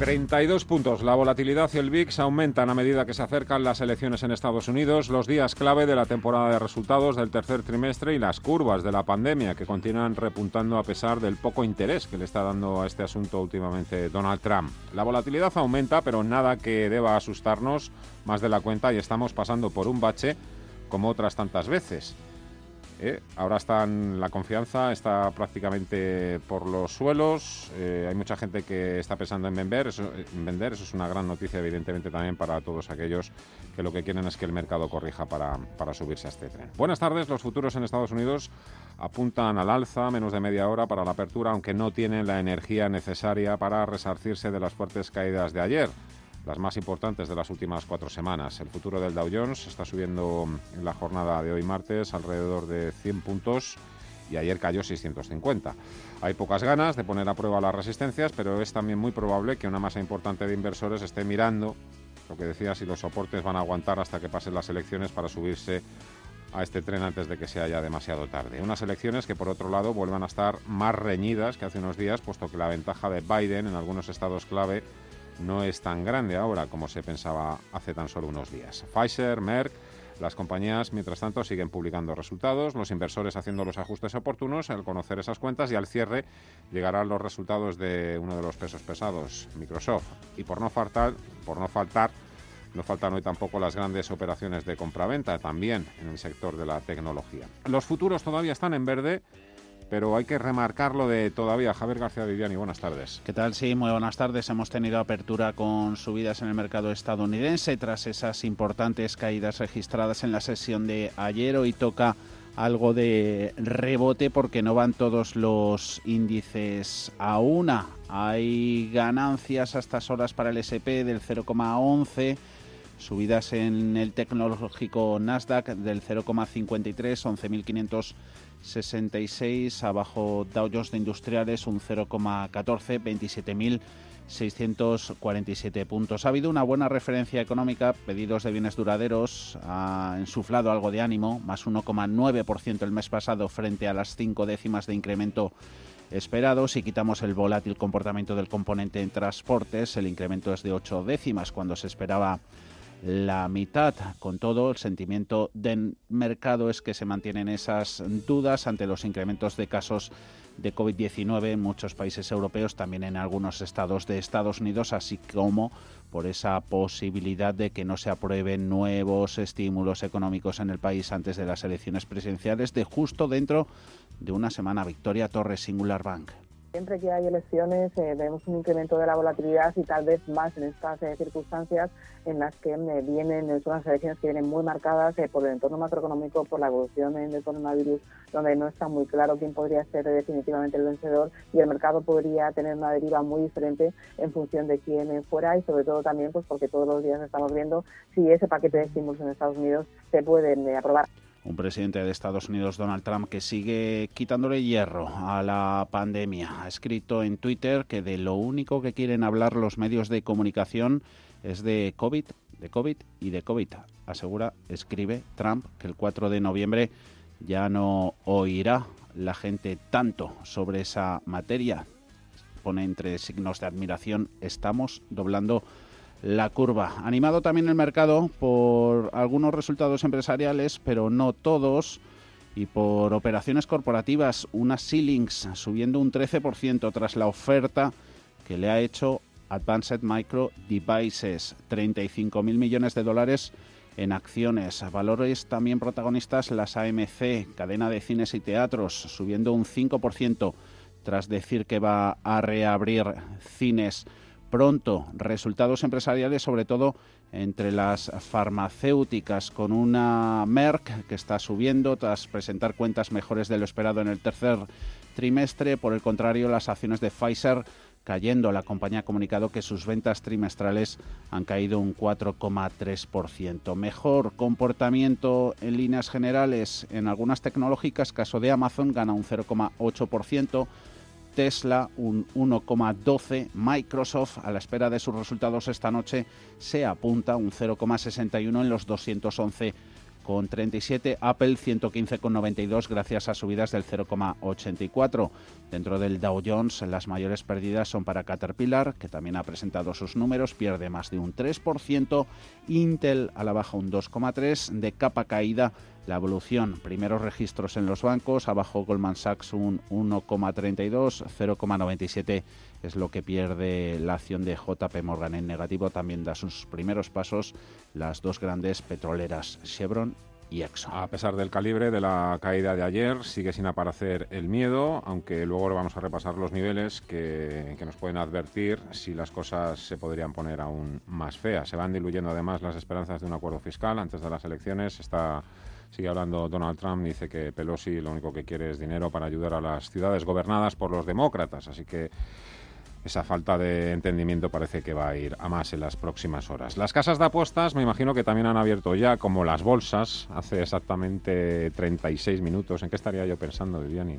32 puntos. La volatilidad y el VIX aumentan a medida que se acercan las elecciones en Estados Unidos, los días clave de la temporada de resultados del tercer trimestre y las curvas de la pandemia que continúan repuntando a pesar del poco interés que le está dando a este asunto últimamente Donald Trump. La volatilidad aumenta, pero nada que deba asustarnos más de la cuenta y estamos pasando por un bache como otras tantas veces. ¿Eh? ahora están, la confianza está prácticamente por los suelos. Eh, hay mucha gente que está pensando en vender, eso, en vender. Eso es una gran noticia, evidentemente, también para todos aquellos que lo que quieren es que el mercado corrija para, para subirse a este tren. Buenas tardes. Los futuros en Estados Unidos apuntan al alza, menos de media hora para la apertura, aunque no tienen la energía necesaria para resarcirse de las fuertes caídas de ayer las más importantes de las últimas cuatro semanas. El futuro del Dow Jones está subiendo en la jornada de hoy martes alrededor de 100 puntos y ayer cayó 650. Hay pocas ganas de poner a prueba las resistencias, pero es también muy probable que una masa importante de inversores esté mirando lo que decía si los soportes van a aguantar hasta que pasen las elecciones para subirse a este tren antes de que sea ya demasiado tarde. Unas elecciones que por otro lado vuelvan a estar más reñidas que hace unos días, puesto que la ventaja de Biden en algunos estados clave no es tan grande ahora como se pensaba hace tan solo unos días. Pfizer, Merck, las compañías, mientras tanto, siguen publicando resultados, los inversores haciendo los ajustes oportunos al conocer esas cuentas y al cierre llegarán los resultados de uno de los pesos pesados, Microsoft. Y por no faltar, por no faltar, no faltan hoy tampoco las grandes operaciones de compraventa, también en el sector de la tecnología. Los futuros todavía están en verde pero hay que remarcarlo de todavía. Javier García Viviani, buenas tardes. ¿Qué tal? Sí, muy buenas tardes. Hemos tenido apertura con subidas en el mercado estadounidense tras esas importantes caídas registradas en la sesión de ayer. Hoy toca algo de rebote porque no van todos los índices a una. Hay ganancias a estas horas para el SP del 0,11 subidas en el tecnológico Nasdaq del 0,53, 11.500 66, abajo Dow Jones de Industriales un 0,14, 27.647 puntos. Ha habido una buena referencia económica, pedidos de bienes duraderos, ha insuflado algo de ánimo, más 1,9% el mes pasado frente a las cinco décimas de incremento esperado. Si quitamos el volátil comportamiento del componente en transportes, el incremento es de 8 décimas cuando se esperaba la mitad. Con todo, el sentimiento del mercado es que se mantienen esas dudas ante los incrementos de casos de COVID-19 en muchos países europeos, también en algunos estados de Estados Unidos, así como por esa posibilidad de que no se aprueben nuevos estímulos económicos en el país antes de las elecciones presidenciales de justo dentro de una semana. Victoria Torres, Singular Bank. Siempre que hay elecciones eh, vemos un incremento de la volatilidad y tal vez más en estas eh, circunstancias en las que eh, vienen, son unas elecciones que vienen muy marcadas por el entorno macroeconómico, por la evolución del coronavirus, donde no está muy claro quién podría ser definitivamente el vencedor y el mercado podría tener una deriva muy diferente en función de quién fuera y sobre todo también pues porque todos los días estamos viendo si ese paquete de estímulos en Estados Unidos se pueden aprobar un presidente de Estados Unidos, Donald Trump, que sigue quitándole hierro a la pandemia. Ha escrito en Twitter que de lo único que quieren hablar los medios de comunicación es de COVID, de COVID y de COVID. Asegura, escribe Trump, que el 4 de noviembre ya no oirá la gente tanto sobre esa materia. Pone entre signos de admiración, estamos doblando la curva. Animado también el mercado por algunos resultados empresariales, pero no todos. Y por operaciones corporativas, unas ceilings subiendo un 13% tras la oferta que le ha hecho Advanced Micro Devices, 35.000 millones de dólares en acciones. Valores también protagonistas las AMC, cadena de cines y teatros, subiendo un 5% tras decir que va a reabrir cines pronto resultados empresariales, sobre todo entre las farmacéuticas, con una Merck que está subiendo tras presentar cuentas mejores de lo esperado en el tercer trimestre. Por el contrario, las acciones de Pfizer cayendo. La compañía ha comunicado que sus ventas trimestrales han caído un 4,3%. Mejor comportamiento en líneas generales en algunas tecnológicas, caso de Amazon, gana un 0,8%. Tesla un 1,12, Microsoft a la espera de sus resultados esta noche se apunta un 0,61 en los 211 con 37, Apple 115,92 gracias a subidas del 0,84. Dentro del Dow Jones las mayores pérdidas son para Caterpillar, que también ha presentado sus números, pierde más de un 3%, Intel a la baja un 2,3, de capa caída la evolución. Primeros registros en los bancos, abajo Goldman Sachs un 1,32, 0,97 es lo que pierde la acción de JP Morgan en negativo. También da sus primeros pasos las dos grandes petroleras, Chevron y Exxon. A pesar del calibre de la caída de ayer, sigue sin aparecer el miedo, aunque luego vamos a repasar los niveles que, que, nos pueden advertir si las cosas se podrían poner aún más feas. Se van diluyendo además las esperanzas de un acuerdo fiscal antes de las elecciones. Está Sigue hablando Donald Trump, dice que Pelosi lo único que quiere es dinero para ayudar a las ciudades gobernadas por los demócratas, así que esa falta de entendimiento parece que va a ir a más en las próximas horas. Las casas de apuestas me imagino que también han abierto ya, como las bolsas, hace exactamente 36 minutos. ¿En qué estaría yo pensando, Viviani?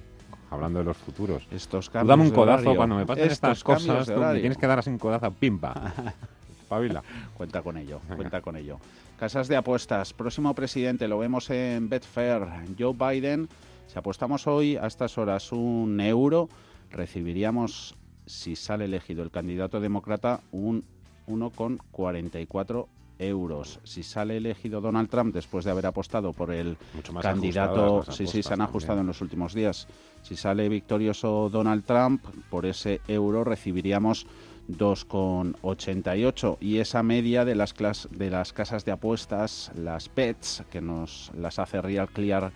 Hablando de los futuros. Estos cambios dame un codazo cuando me pasen estas cosas. tienes que dar así un codazo, pimpa. Pabila. cuenta con ello, cuenta con ello. Casas de apuestas. Próximo presidente, lo vemos en Betfair. Joe Biden. Si apostamos hoy a estas horas un euro, recibiríamos, si sale elegido el candidato demócrata, un 1,44 euros. Si sale elegido Donald Trump después de haber apostado por el candidato, sí, sí, se han ajustado en los últimos días. Si sale victorioso Donald Trump, por ese euro recibiríamos 2,88 y esa media de las, de las casas de apuestas, las PETs, que nos las hace Real Clear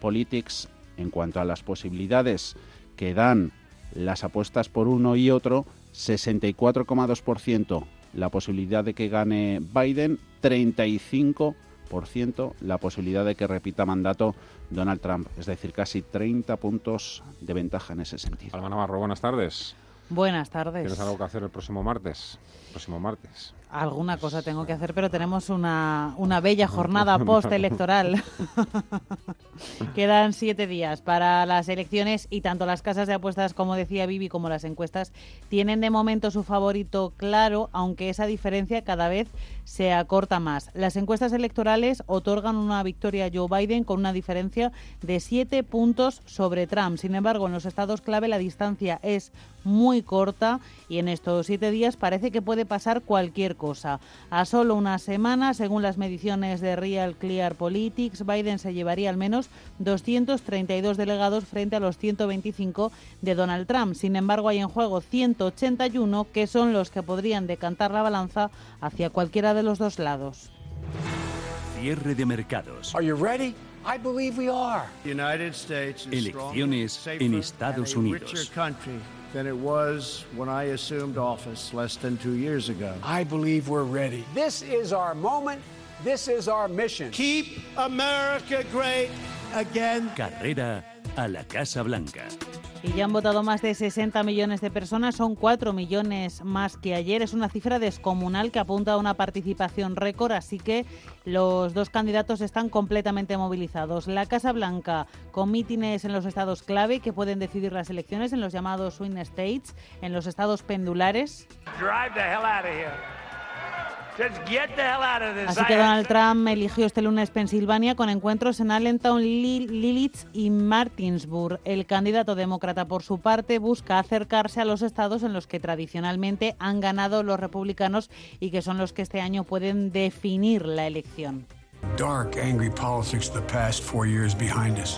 Politics, en cuanto a las posibilidades que dan las apuestas por uno y otro, 64,2% la posibilidad de que gane Biden, 35% la posibilidad de que repita mandato Donald Trump, es decir, casi 30 puntos de ventaja en ese sentido. Alma Navarro, buenas tardes. Buenas tardes. ¿Tienes algo que hacer el próximo martes? Próximo martes. Alguna cosa tengo que hacer, pero tenemos una, una bella jornada postelectoral. Quedan siete días para las elecciones y tanto las casas de apuestas, como decía Vivi, como las encuestas, tienen de momento su favorito claro, aunque esa diferencia cada vez se acorta más. Las encuestas electorales otorgan una victoria a Joe Biden con una diferencia de siete puntos sobre Trump. Sin embargo, en los estados clave la distancia es muy corta y en estos siete días parece que puede pasar cualquier cosa. A solo una semana, según las mediciones de Real Clear Politics, Biden se llevaría al menos 232 delegados frente a los 125 de Donald Trump. Sin embargo, hay en juego 181 que son los que podrían decantar la balanza hacia cualquiera de los dos lados. Cierre de mercados. Elecciones en Estados Unidos. Than it was when I assumed office less than two years ago. I believe we're ready. This is our moment. This is our mission. Keep America great again. Carrera a la Casa Blanca. Y ya han votado más de 60 millones de personas, son 4 millones más que ayer. Es una cifra descomunal que apunta a una participación récord, así que los dos candidatos están completamente movilizados. La Casa Blanca con mítines en los estados clave que pueden decidir las elecciones en los llamados swing states, en los estados pendulares. Así que Donald Trump eligió este lunes Pensilvania con encuentros en Allentown, Lilith y Martinsburg. El candidato demócrata, por su parte, busca acercarse a los estados en los que tradicionalmente han ganado los republicanos y que son los que este año pueden definir la elección.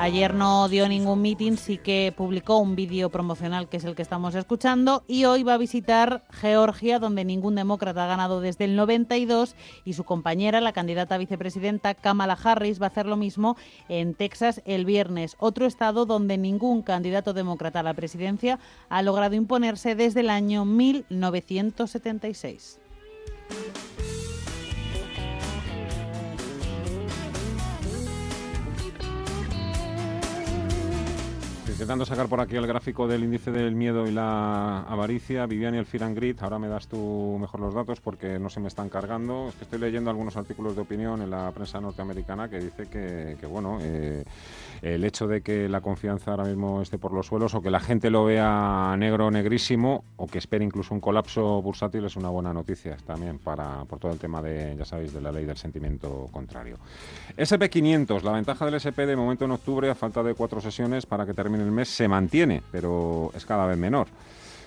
Ayer no dio ningún meeting, sí que publicó un vídeo promocional que es el que estamos escuchando y hoy va a visitar Georgia, donde ningún demócrata ha ganado desde el 92 y su compañera, la candidata vicepresidenta Kamala Harris, va a hacer lo mismo en Texas el viernes, otro estado donde ningún candidato demócrata a la presidencia ha logrado imponerse desde el año 1976. Intentando sacar por aquí el gráfico del índice del miedo y la avaricia, Vivian y el Fear and. Ahora me das tú mejor los datos porque no se me están cargando. Estoy leyendo algunos artículos de opinión en la prensa norteamericana que dice que, bueno, eh, el hecho de que la confianza ahora mismo esté por los suelos o que la gente lo vea negro negrísimo o que espere incluso un colapso bursátil es una buena noticia también para por todo el tema de, ya sabéis, de la ley del sentimiento contrario. SP500, la ventaja del SP de momento en octubre, a falta de cuatro sesiones para que termine el mes se mantiene, pero es cada vez menor.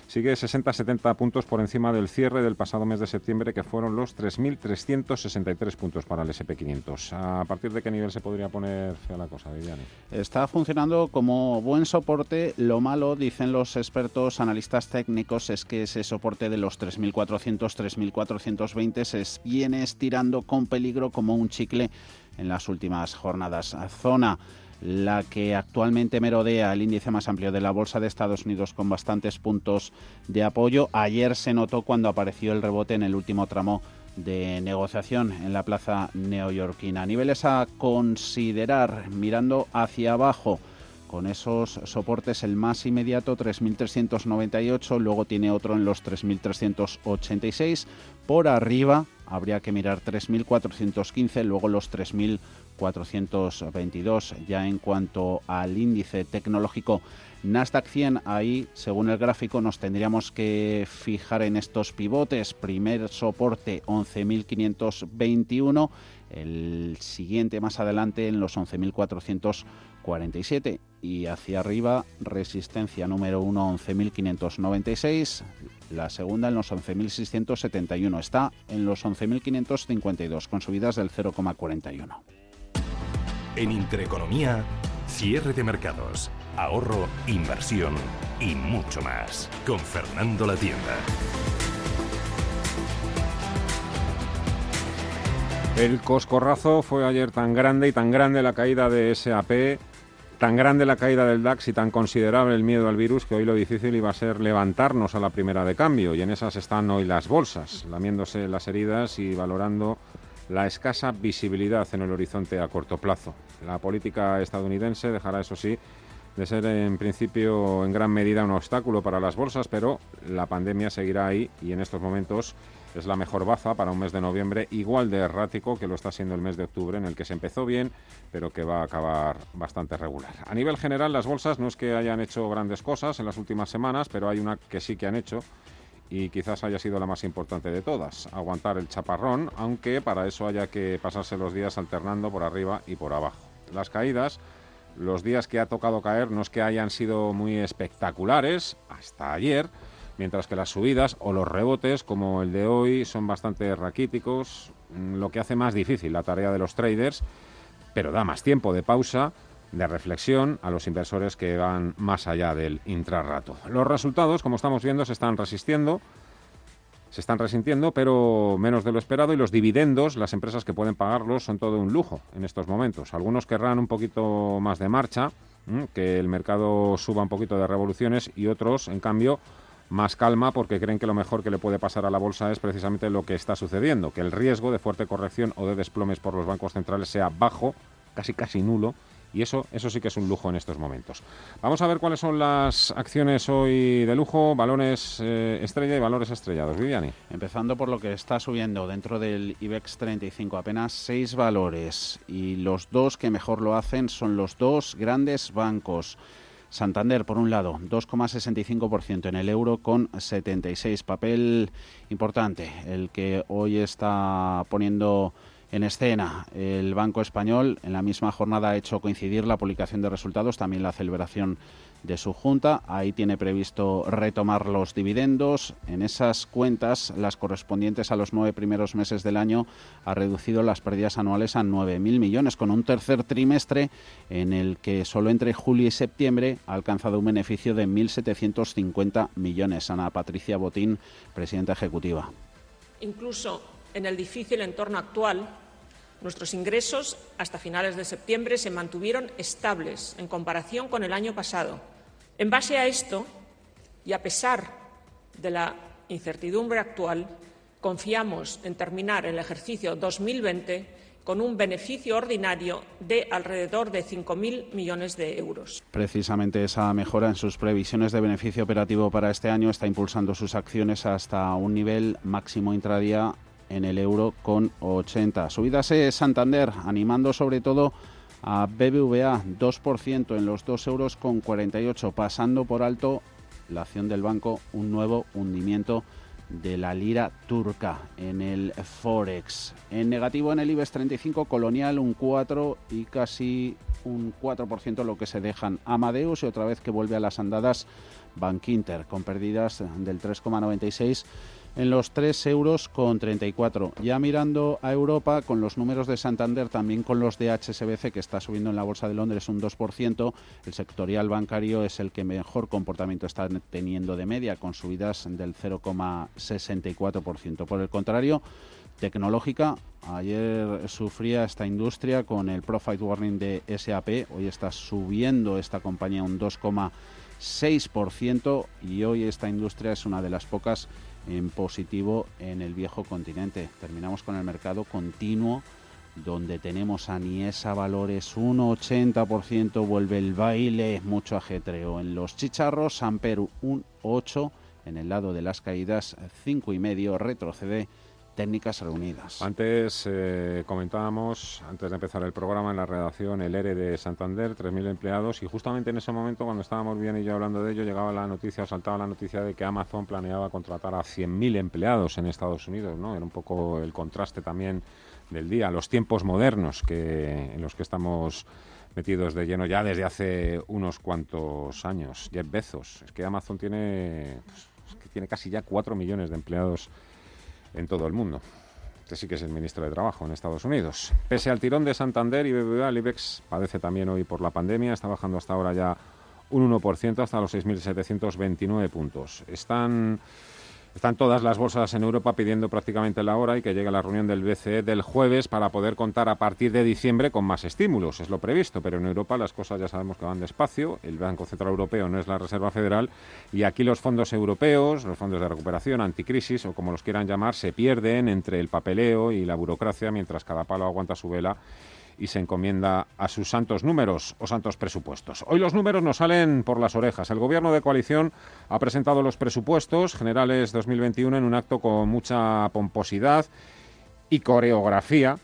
Sigue 60-70 puntos por encima del cierre del pasado mes de septiembre, que fueron los 3.363 puntos para el SP500. ¿A partir de qué nivel se podría poner fea la cosa, Viviane? Está funcionando como buen soporte. Lo malo, dicen los expertos analistas técnicos, es que ese soporte de los 3.400-3.420 se viene estirando con peligro como un chicle en las últimas jornadas. Zona la que actualmente merodea el índice más amplio de la Bolsa de Estados Unidos con bastantes puntos de apoyo. Ayer se notó cuando apareció el rebote en el último tramo de negociación en la plaza neoyorquina. Niveles a considerar mirando hacia abajo con esos soportes el más inmediato 3.398, luego tiene otro en los 3.386, por arriba habría que mirar 3.415, luego los 3.422. Ya en cuanto al índice tecnológico Nasdaq 100, ahí, según el gráfico, nos tendríamos que fijar en estos pivotes. Primer soporte 11.521, el siguiente más adelante en los 11.447 y hacia arriba resistencia número 1 11.596, la segunda en los 11.671, está en los 11.552 con subidas del 0,41. En Intereconomía, cierre de mercados, ahorro, inversión y mucho más. Con Fernando La Tienda. El coscorrazo fue ayer tan grande y tan grande la caída de SAP Tan grande la caída del DAX y tan considerable el miedo al virus que hoy lo difícil iba a ser levantarnos a la primera de cambio y en esas están hoy las bolsas, lamiéndose las heridas y valorando la escasa visibilidad en el horizonte a corto plazo. La política estadounidense dejará, eso sí, de ser en principio en gran medida un obstáculo para las bolsas, pero la pandemia seguirá ahí y en estos momentos es la mejor baza para un mes de noviembre igual de errático que lo está siendo el mes de octubre, en el que se empezó bien, pero que va a acabar bastante regular. A nivel general, las bolsas no es que hayan hecho grandes cosas en las últimas semanas, pero hay una que sí que han hecho y quizás haya sido la más importante de todas, aguantar el chaparrón, aunque para eso haya que pasarse los días alternando por arriba y por abajo. Las caídas, los días que ha tocado caer, no es que hayan sido muy espectaculares hasta ayer, mientras que las subidas o los rebotes, como el de hoy, son bastante raquíticos, lo que hace más difícil la tarea de los traders, pero da más tiempo de pausa, de reflexión a los inversores que van más allá del intrarrato. Los resultados, como estamos viendo, se están resistiendo, se están resintiendo, pero menos de lo esperado, y los dividendos, las empresas que pueden pagarlos, son todo un lujo en estos momentos. Algunos querrán un poquito más de marcha, que el mercado suba un poquito de revoluciones, y otros, en cambio, más calma porque creen que lo mejor que le puede pasar a la bolsa es precisamente lo que está sucediendo, que el riesgo de fuerte corrección o de desplomes por los bancos centrales sea bajo, casi casi nulo, y eso, eso sí que es un lujo en estos momentos. Vamos a ver cuáles son las acciones hoy de lujo, valores eh, estrella y valores estrellados. Viviani. Empezando por lo que está subiendo dentro del IBEX 35, apenas seis valores y los dos que mejor lo hacen son los dos grandes bancos. Santander, por un lado, 2,65% en el euro con 76. Papel importante, el que hoy está poniendo en escena el Banco Español. En la misma jornada ha hecho coincidir la publicación de resultados, también la celebración de su junta. Ahí tiene previsto retomar los dividendos. En esas cuentas, las correspondientes a los nueve primeros meses del año, ha reducido las pérdidas anuales a 9.000 millones, con un tercer trimestre en el que solo entre julio y septiembre ha alcanzado un beneficio de 1.750 millones. Ana Patricia Botín, presidenta ejecutiva. Incluso en el difícil entorno actual, Nuestros ingresos hasta finales de septiembre se mantuvieron estables en comparación con el año pasado. En base a esto, y a pesar de la incertidumbre actual, confiamos en terminar el ejercicio 2020 con un beneficio ordinario de alrededor de 5.000 millones de euros. Precisamente esa mejora en sus previsiones de beneficio operativo para este año está impulsando sus acciones hasta un nivel máximo intradía en el euro con 80. Subidase Santander, animando sobre todo a BBVA 2% en los 2 euros con 48, pasando por alto la acción del banco un nuevo hundimiento de la lira turca en el Forex. En negativo en el IBEX 35, Colonial un 4 y casi un 4% lo que se dejan Amadeus y otra vez que vuelve a las andadas Bankinter con pérdidas del 3,96 en los 3 euros con 34. Ya mirando a Europa con los números de Santander, también con los de HSBC que está subiendo en la Bolsa de Londres un 2%, el sectorial bancario es el que mejor comportamiento está teniendo de media con subidas del 0,64%. Por el contrario, tecnológica. Ayer sufría esta industria con el profit warning de SAP. Hoy está subiendo esta compañía un 2,6% y hoy esta industria es una de las pocas en positivo en el viejo continente. Terminamos con el mercado continuo donde tenemos a Niesa valores 1,80%, vuelve el baile, mucho ajetreo. En los chicharros, Amperu un 8, en el lado de las caídas 5,5, retrocede técnicas reunidas. Antes eh, comentábamos, antes de empezar el programa en la redacción, el ERE de Santander, 3.000 empleados, y justamente en ese momento, cuando estábamos bien y yo hablando de ello, llegaba la noticia, saltaba la noticia de que Amazon planeaba contratar a 100.000 empleados en Estados Unidos, ¿no? Era un poco el contraste también del día, los tiempos modernos que, en los que estamos metidos de lleno ya desde hace unos cuantos años. Jeff Bezos, es que Amazon tiene, pues, que tiene casi ya 4 millones de empleados en todo el mundo. Este sí que es el ministro de Trabajo en Estados Unidos. Pese al tirón de Santander y BBVA, el IBEX padece también hoy por la pandemia. Está bajando hasta ahora ya un 1% hasta los 6.729 puntos. Están están todas las bolsas en Europa pidiendo prácticamente la hora y que llegue la reunión del BCE del jueves para poder contar a partir de diciembre con más estímulos. Es lo previsto, pero en Europa las cosas ya sabemos que van despacio. El Banco Central Europeo no es la Reserva Federal y aquí los fondos europeos, los fondos de recuperación, anticrisis o como los quieran llamar, se pierden entre el papeleo y la burocracia mientras cada palo aguanta su vela y se encomienda a sus santos números o santos presupuestos. Hoy los números nos salen por las orejas. El gobierno de coalición ha presentado los presupuestos generales 2021 en un acto con mucha pomposidad y coreografía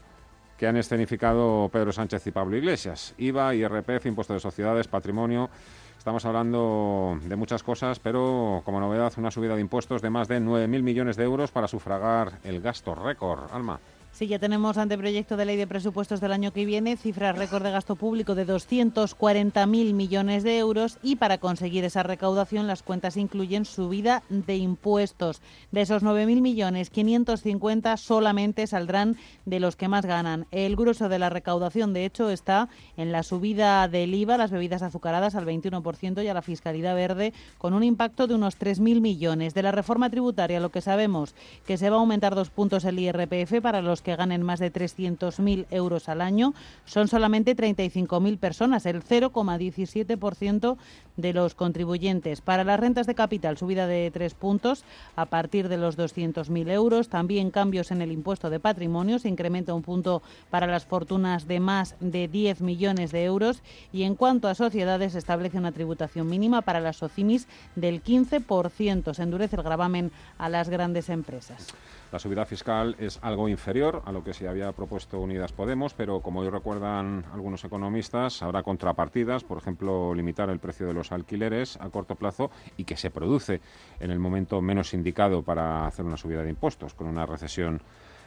que han escenificado Pedro Sánchez y Pablo Iglesias. IVA, IRPF, impuesto de sociedades, patrimonio. Estamos hablando de muchas cosas, pero como novedad una subida de impuestos de más de 9.000 millones de euros para sufragar el gasto récord. Alma. Sí, ya tenemos anteproyecto de ley de presupuestos del año que viene, cifra récord de gasto público de 240.000 millones de euros y para conseguir esa recaudación las cuentas incluyen subida de impuestos. De esos 9.000 millones, 550 solamente saldrán de los que más ganan. El grueso de la recaudación, de hecho, está en la subida del IVA, las bebidas azucaradas al 21% y a la fiscalidad verde con un impacto de unos 3.000 millones. De la reforma tributaria, lo que sabemos que se va a aumentar dos puntos el IRPF para los que ganen más de 300.000 euros al año son solamente 35.000 personas, el 0,17% de los contribuyentes. Para las rentas de capital, subida de tres puntos a partir de los 200.000 euros. También cambios en el impuesto de patrimonio. Se incrementa un punto para las fortunas de más de 10 millones de euros. Y en cuanto a sociedades, se establece una tributación mínima para las SOCIMIS del 15%. Se endurece el gravamen a las grandes empresas. La subida fiscal es algo inferior a lo que se había propuesto Unidas Podemos, pero como hoy recuerdan algunos economistas, habrá contrapartidas, por ejemplo, limitar el precio de los alquileres a corto plazo y que se produce en el momento menos indicado para hacer una subida de impuestos, con una recesión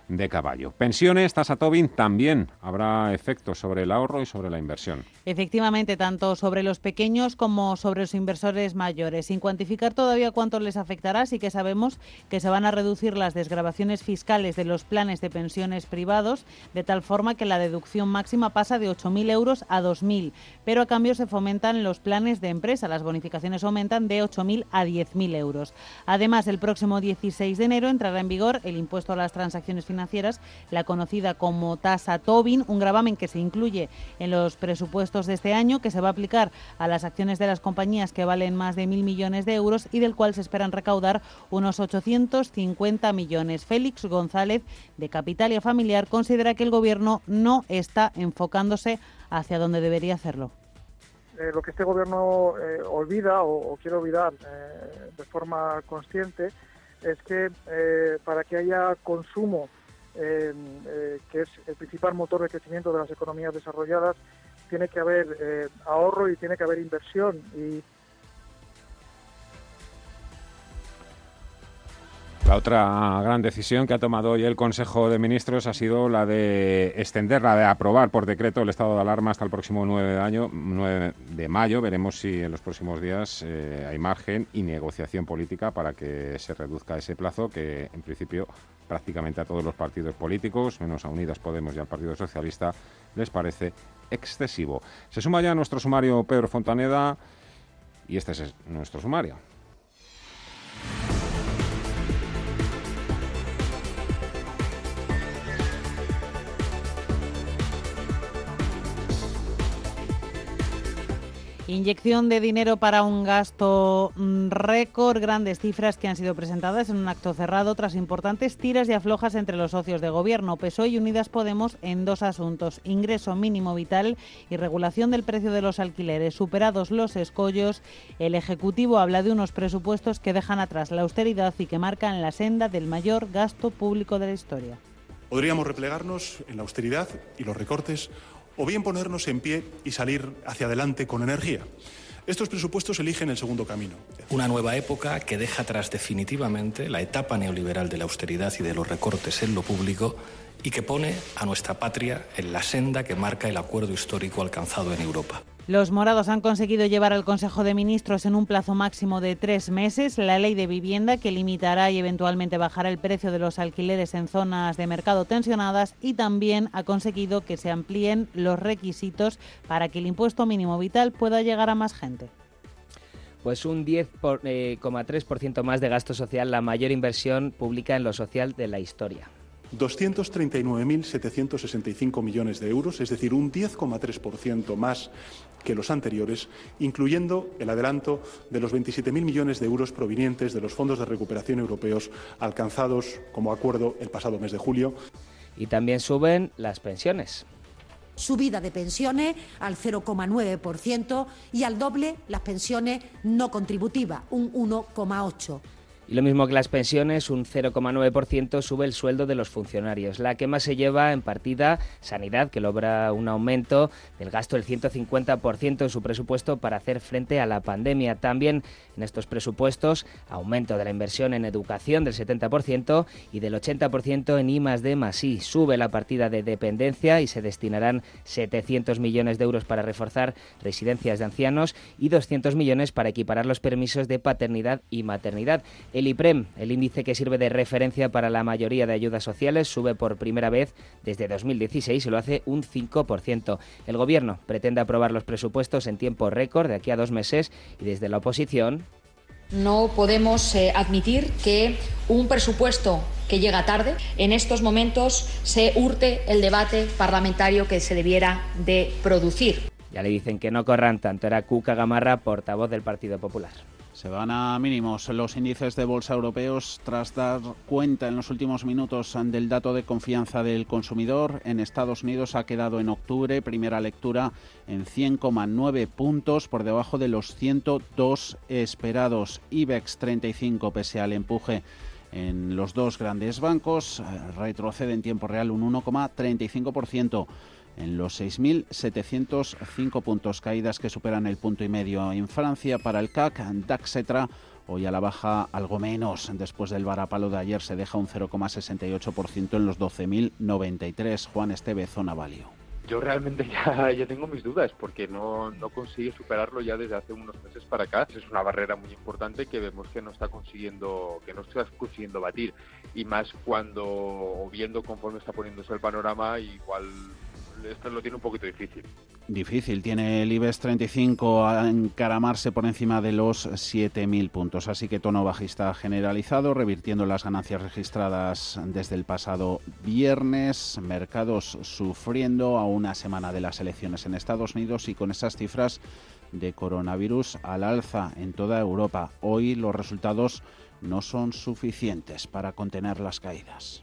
de caballo. Pensiones, tasa Tobin, también habrá efectos sobre el ahorro y sobre la inversión. Efectivamente, tanto sobre los pequeños como sobre los inversores mayores. Sin cuantificar todavía cuánto les afectará, sí que sabemos que se van a reducir las desgrabaciones fiscales de los planes de pensiones privados, de tal forma que la deducción máxima pasa de 8.000 euros a 2.000, pero a cambio se fomentan los planes de empresa. Las bonificaciones aumentan de 8.000 a 10.000 euros. Además, el próximo 16 de enero entrará en vigor el impuesto a las transacciones financieras financieras, la conocida como tasa Tobin, un gravamen que se incluye en los presupuestos de este año, que se va a aplicar a las acciones de las compañías que valen más de mil millones de euros y del cual se esperan recaudar unos 850 millones. Félix González, de Capitalia Familiar, considera que el Gobierno no está enfocándose hacia donde debería hacerlo. Eh, lo que este gobierno eh, olvida o, quiere olvidar eh, de forma consciente es que para que haya consumo, que es el principal motor de crecimiento de las economías desarrolladas, tiene que haber ahorro y tiene que haber inversión. Y La otra gran decisión que ha tomado hoy el Consejo de Ministros ha sido la de extender, la de aprobar por decreto el estado de alarma hasta el próximo 9 de, año, 9 de mayo. Veremos si en los próximos días eh, hay margen y negociación política para que se reduzca ese plazo que en principio prácticamente a todos los partidos políticos, menos a Unidas Podemos y al Partido Socialista, les parece excesivo. Se suma ya a nuestro sumario Pedro Fontaneda y este es nuestro sumario. Inyección de dinero para un gasto mm, récord, grandes cifras que han sido presentadas en un acto cerrado tras importantes tiras y aflojas entre los socios de gobierno, PSOE y Unidas Podemos en dos asuntos, ingreso mínimo vital y regulación del precio de los alquileres. Superados los escollos, el Ejecutivo habla de unos presupuestos que dejan atrás la austeridad y que marcan la senda del mayor gasto público de la historia. Podríamos replegarnos en la austeridad y los recortes o bien ponernos en pie y salir hacia adelante con energía. Estos presupuestos eligen el segundo camino. Una nueva época que deja atrás definitivamente la etapa neoliberal de la austeridad y de los recortes en lo público y que pone a nuestra patria en la senda que marca el acuerdo histórico alcanzado en Europa. Los morados han conseguido llevar al Consejo de Ministros en un plazo máximo de tres meses la ley de vivienda que limitará y eventualmente bajará el precio de los alquileres en zonas de mercado tensionadas y también ha conseguido que se amplíen los requisitos para que el impuesto mínimo vital pueda llegar a más gente pues un 10,3% eh, más de gasto social, la mayor inversión pública en lo social de la historia. 239.765 millones de euros, es decir, un 10,3% más que los anteriores, incluyendo el adelanto de los 27.000 millones de euros provenientes de los fondos de recuperación europeos alcanzados como acuerdo el pasado mes de julio. Y también suben las pensiones subida de pensiones al 0,9% y al doble las pensiones no contributivas, un 1,8%. Y lo mismo que las pensiones, un 0,9% sube el sueldo de los funcionarios. La que más se lleva en partida, Sanidad, que logra un aumento del gasto del 150% en su presupuesto para hacer frente a la pandemia. También en estos presupuestos, aumento de la inversión en educación del 70% y del 80% en I D I. Sube la partida de dependencia y se destinarán 700 millones de euros para reforzar residencias de ancianos y 200 millones para equiparar los permisos de paternidad y maternidad. El IPREM, el índice que sirve de referencia para la mayoría de ayudas sociales, sube por primera vez desde 2016 y lo hace un 5%. El Gobierno pretende aprobar los presupuestos en tiempo récord de aquí a dos meses y desde la oposición no podemos eh, admitir que un presupuesto que llega tarde, en estos momentos se hurte el debate parlamentario que se debiera de producir. Ya le dicen que no corran tanto. Era Cuca Gamarra, portavoz del Partido Popular. Se van a mínimos los índices de bolsa europeos tras dar cuenta en los últimos minutos del dato de confianza del consumidor. En Estados Unidos ha quedado en octubre, primera lectura, en 100,9 puntos por debajo de los 102 esperados. IBEX 35 pese al empuje en los dos grandes bancos, retrocede en tiempo real un 1,35% en los 6.705 puntos caídas que superan el punto y medio en Francia para el CAC, DAXetra hoy a la baja algo menos después del varapalo de ayer se deja un 0,68% en los 12.093 Juan Esteve zona valio yo realmente ya, ya tengo mis dudas porque no, no consigue superarlo ya desde hace unos meses para acá. Es una barrera muy importante que vemos que no está consiguiendo, que no está consiguiendo batir. Y más cuando, viendo conforme está poniéndose el panorama, igual esto lo tiene un poquito difícil. Difícil tiene el IBEX 35 a encaramarse por encima de los 7.000 puntos, así que tono bajista generalizado, revirtiendo las ganancias registradas desde el pasado viernes, mercados sufriendo a una semana de las elecciones en Estados Unidos y con esas cifras de coronavirus al alza en toda Europa. Hoy los resultados no son suficientes para contener las caídas.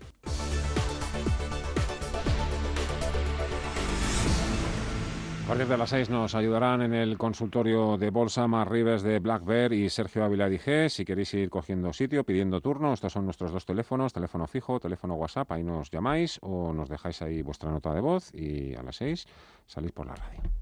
A partir de las seis nos ayudarán en el consultorio de Bolsa Mar de Black Bear y Sergio Ávila Dije. Si queréis ir cogiendo sitio, pidiendo turno, estos son nuestros dos teléfonos, teléfono fijo, teléfono WhatsApp, ahí nos llamáis o nos dejáis ahí vuestra nota de voz y a las seis salís por la radio.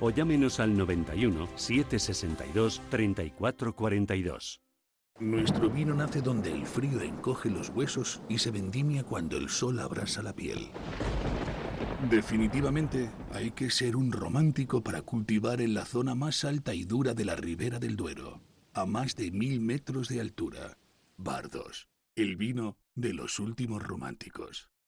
o llámenos al 91 762 3442. Nuestro vino nace donde el frío encoge los huesos y se vendimia cuando el sol abrasa la piel. Definitivamente hay que ser un romántico para cultivar en la zona más alta y dura de la ribera del Duero, a más de mil metros de altura. Bardos, el vino de los últimos románticos.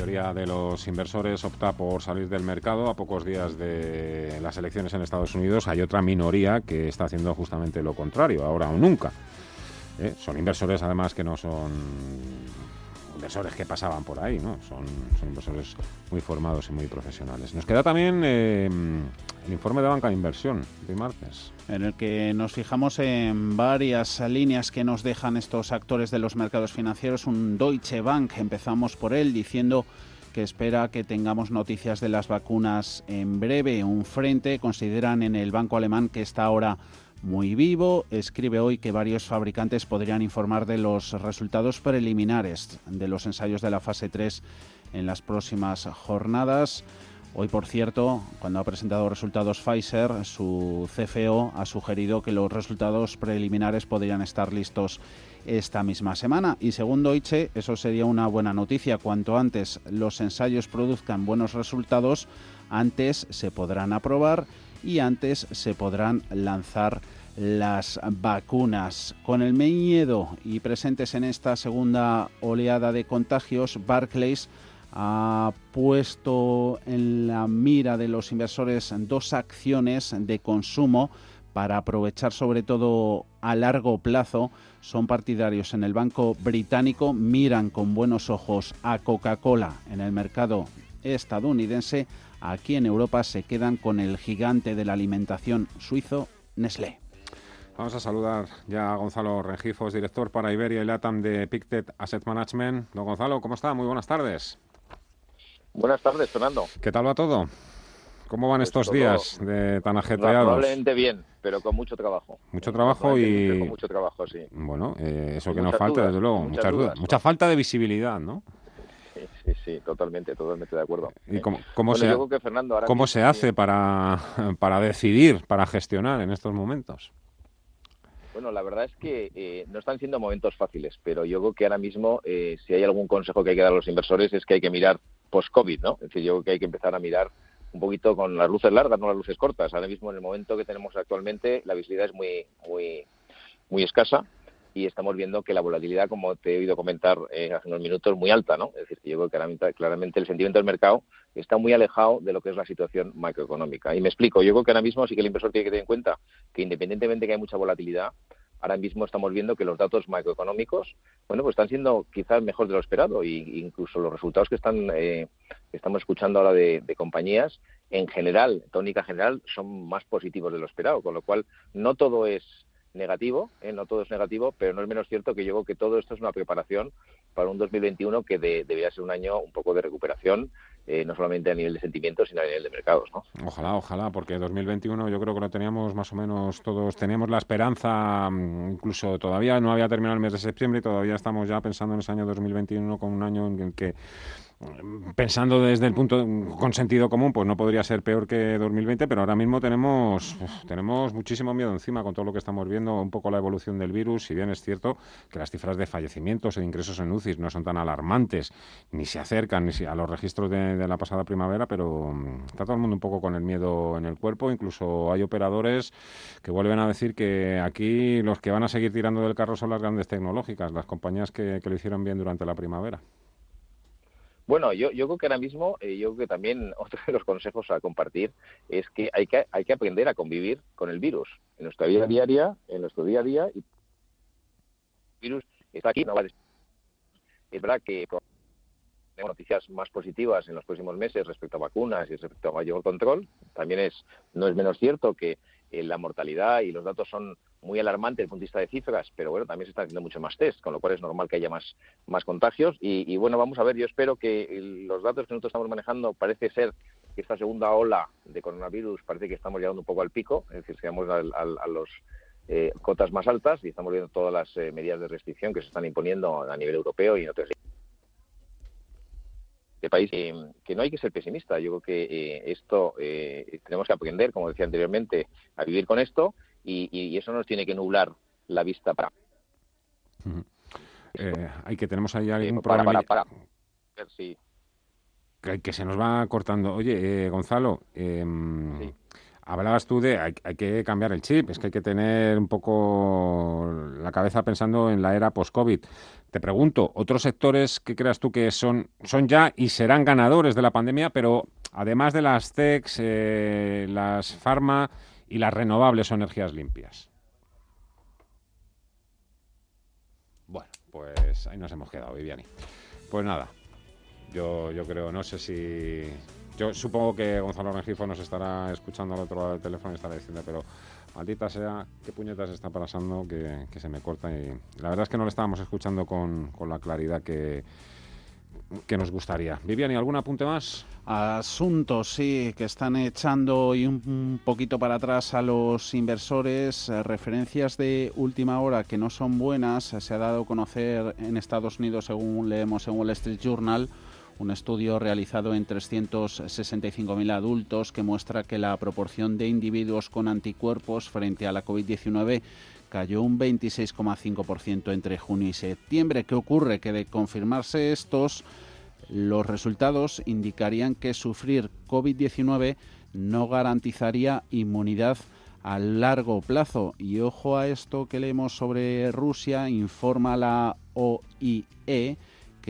Mayoría de los inversores opta por salir del mercado a pocos días de las elecciones en Estados Unidos, hay otra minoría que está haciendo justamente lo contrario, ahora o nunca. ¿eh? Son inversores además que no son inversores que pasaban por ahí, ¿no? Son, son inversores muy formados y muy profesionales. Nos queda también eh, el informe de banca de inversión de martes. En el que nos fijamos en varias líneas que nos dejan estos actores de los mercados financieros. Un Deutsche Bank, empezamos por él diciendo que espera que tengamos noticias de las vacunas en breve. Un frente, consideran en el banco alemán que está ahora muy vivo. Escribe hoy que varios fabricantes podrían informar de los resultados preliminares de los ensayos de la fase 3 en las próximas jornadas. Hoy, por cierto, cuando ha presentado resultados Pfizer, su CFO ha sugerido que los resultados preliminares podrían estar listos esta misma semana. Y según Deutsche, eso sería una buena noticia. Cuanto antes los ensayos produzcan buenos resultados, antes se podrán aprobar y antes se podrán lanzar las vacunas. Con el miedo y presentes en esta segunda oleada de contagios, Barclays ha puesto en la mira de los inversores dos acciones de consumo para aprovechar sobre todo a largo plazo. Son partidarios en el Banco Británico, miran con buenos ojos a Coca-Cola en el mercado estadounidense. Aquí en Europa se quedan con el gigante de la alimentación suizo, Nestlé. Vamos a saludar ya a Gonzalo Rengifos, director para Iberia y LATAM de Pictet Asset Management. Don Gonzalo, ¿cómo está? Muy buenas tardes. Buenas tardes, Fernando. ¿Qué tal va todo? ¿Cómo van pues estos días de tan ajetreados? Probablemente bien, pero con mucho trabajo. Mucho trabajo y... Con mucho trabajo, sí. Bueno, eh, eso que nos falta, desde luego. Muchas, dudas. Mucha falta de visibilidad, ¿no? Sí, sí, totalmente, totalmente de acuerdo. ¿Y cómo, se, ¿cómo se hace para, para decidir, para gestionar en estos momentos? Bueno, la verdad es que eh, no están siendo momentos fáciles, pero yo creo que ahora mismo, eh, si hay algún consejo que hay que dar a los inversores, es que hay que mirar post-COVID, ¿no? Es decir, yo creo que hay que empezar a mirar un poquito con las luces largas, no las luces cortas. Ahora mismo, en el momento que tenemos actualmente, la visibilidad es muy, muy, muy escasa y estamos viendo que la volatilidad, como te he oído comentar eh, hace unos minutos, es muy alta, ¿no? Es decir, que yo creo que claramente, claramente el sentimiento del mercado está muy alejado de lo que es la situación macroeconómica. Y me explico, yo creo que ahora mismo sí que el inversor tiene que tener en cuenta que independientemente de que hay mucha volatilidad, ahora mismo estamos viendo que los datos macroeconómicos, bueno, pues están siendo quizás mejor de lo esperado e incluso los resultados que están eh, estamos escuchando ahora de, de, compañías, en general, tónica general, son más positivos de lo esperado, con lo cual no todo es negativo, ¿eh? no todo es negativo, pero no es menos cierto que yo creo que todo esto es una preparación para un 2021 que debería ser un año un poco de recuperación, eh, no solamente a nivel de sentimientos, sino a nivel de mercados. ¿no? Ojalá, ojalá, porque 2021 yo creo que lo teníamos más o menos todos, teníamos la esperanza, mm, incluso todavía no había terminado el mes de septiembre y todavía estamos ya pensando en ese año 2021 como un año en el que pensando desde el punto con sentido común, pues no podría ser peor que 2020, pero ahora mismo tenemos tenemos muchísimo miedo encima con todo lo que estamos viendo, un poco la evolución del virus, si bien es cierto que las cifras de fallecimientos e ingresos en UCI no son tan alarmantes, ni se acercan ni a los registros de, de, la pasada primavera, pero mm, está todo el mundo un poco con el miedo en el cuerpo, incluso hay operadores que vuelven a decir que aquí los que van a seguir tirando del carro son las grandes tecnológicas, las compañías que, que lo hicieron bien durante la primavera. Bueno, yo, yo creo que ahora mismo, eh, yo creo que también otro de los consejos a compartir es que hay que, hay que aprender a convivir con el virus en nuestra vida diaria, en nuestro día a día. Y el virus está aquí, no va a Es verdad que tenemos noticias más positivas en los próximos meses respecto a vacunas y respecto a mayor control. También es no es menos cierto que eh, la mortalidad y los datos son muy alarmantes desde el punto de vista de cifras, pero bueno, también se están haciendo mucho más test, con lo cual es normal que haya más, más contagios. Y, bueno, vamos a ver, yo espero que los datos que nosotros estamos manejando parece ser que esta segunda ola de coronavirus parece que estamos llegando un poco al pico, es decir, llegamos a, a, los eh, cotas más altas y estamos viendo todas las eh, medidas de restricción que se están imponiendo a nivel europeo y en otros de país, eh, que no hay que ser pesimista. Yo creo que eh, esto eh, tenemos que aprender, como decía anteriormente, a vivir con esto y, eso nos tiene que nublar la vista para. hay que tenemos ahí algún para, problema. Para, para, ver si... que, se nos va cortando. Oye, Gonzalo, em, Hablabas tú de hay, hay, que cambiar el chip, es que hay que tener un poco la cabeza pensando en la era post-COVID. Te pregunto, ¿otros sectores que creas tú que son, son ya y serán ganadores de la pandemia, pero además de las TECs, eh, las farma y las renovables o energías limpias? Bueno, pues ahí nos hemos quedado, Viviani. Pues nada, yo, yo creo, no sé si yo supongo que Gonzalo Rengifo nos estará escuchando al otro lado del teléfono y estará diciendo, pero maldita sea, qué puñetas está pasando que, se me corta. Y la verdad es que no le estábamos escuchando con, la claridad que, que nos gustaría. Vivian, ¿y algún apunte más? Asuntos, sí, que están echando y un, poquito para atrás a los inversores. Eh, referencias de última hora que no son buenas. Se ha dado a conocer en Estados Unidos, según leemos en Wall Street Journal, un estudio realizado en 365.000 adultos que muestra que la proporción de individuos con anticuerpos frente a la COVID-19 cayó un 26,5% entre junio y septiembre. ¿Qué ocurre? Que de confirmarse estos, los resultados indicarían que sufrir COVID-19 no garantizaría inmunidad a largo plazo. Y ojo a esto que leemos sobre Rusia, informa la OIE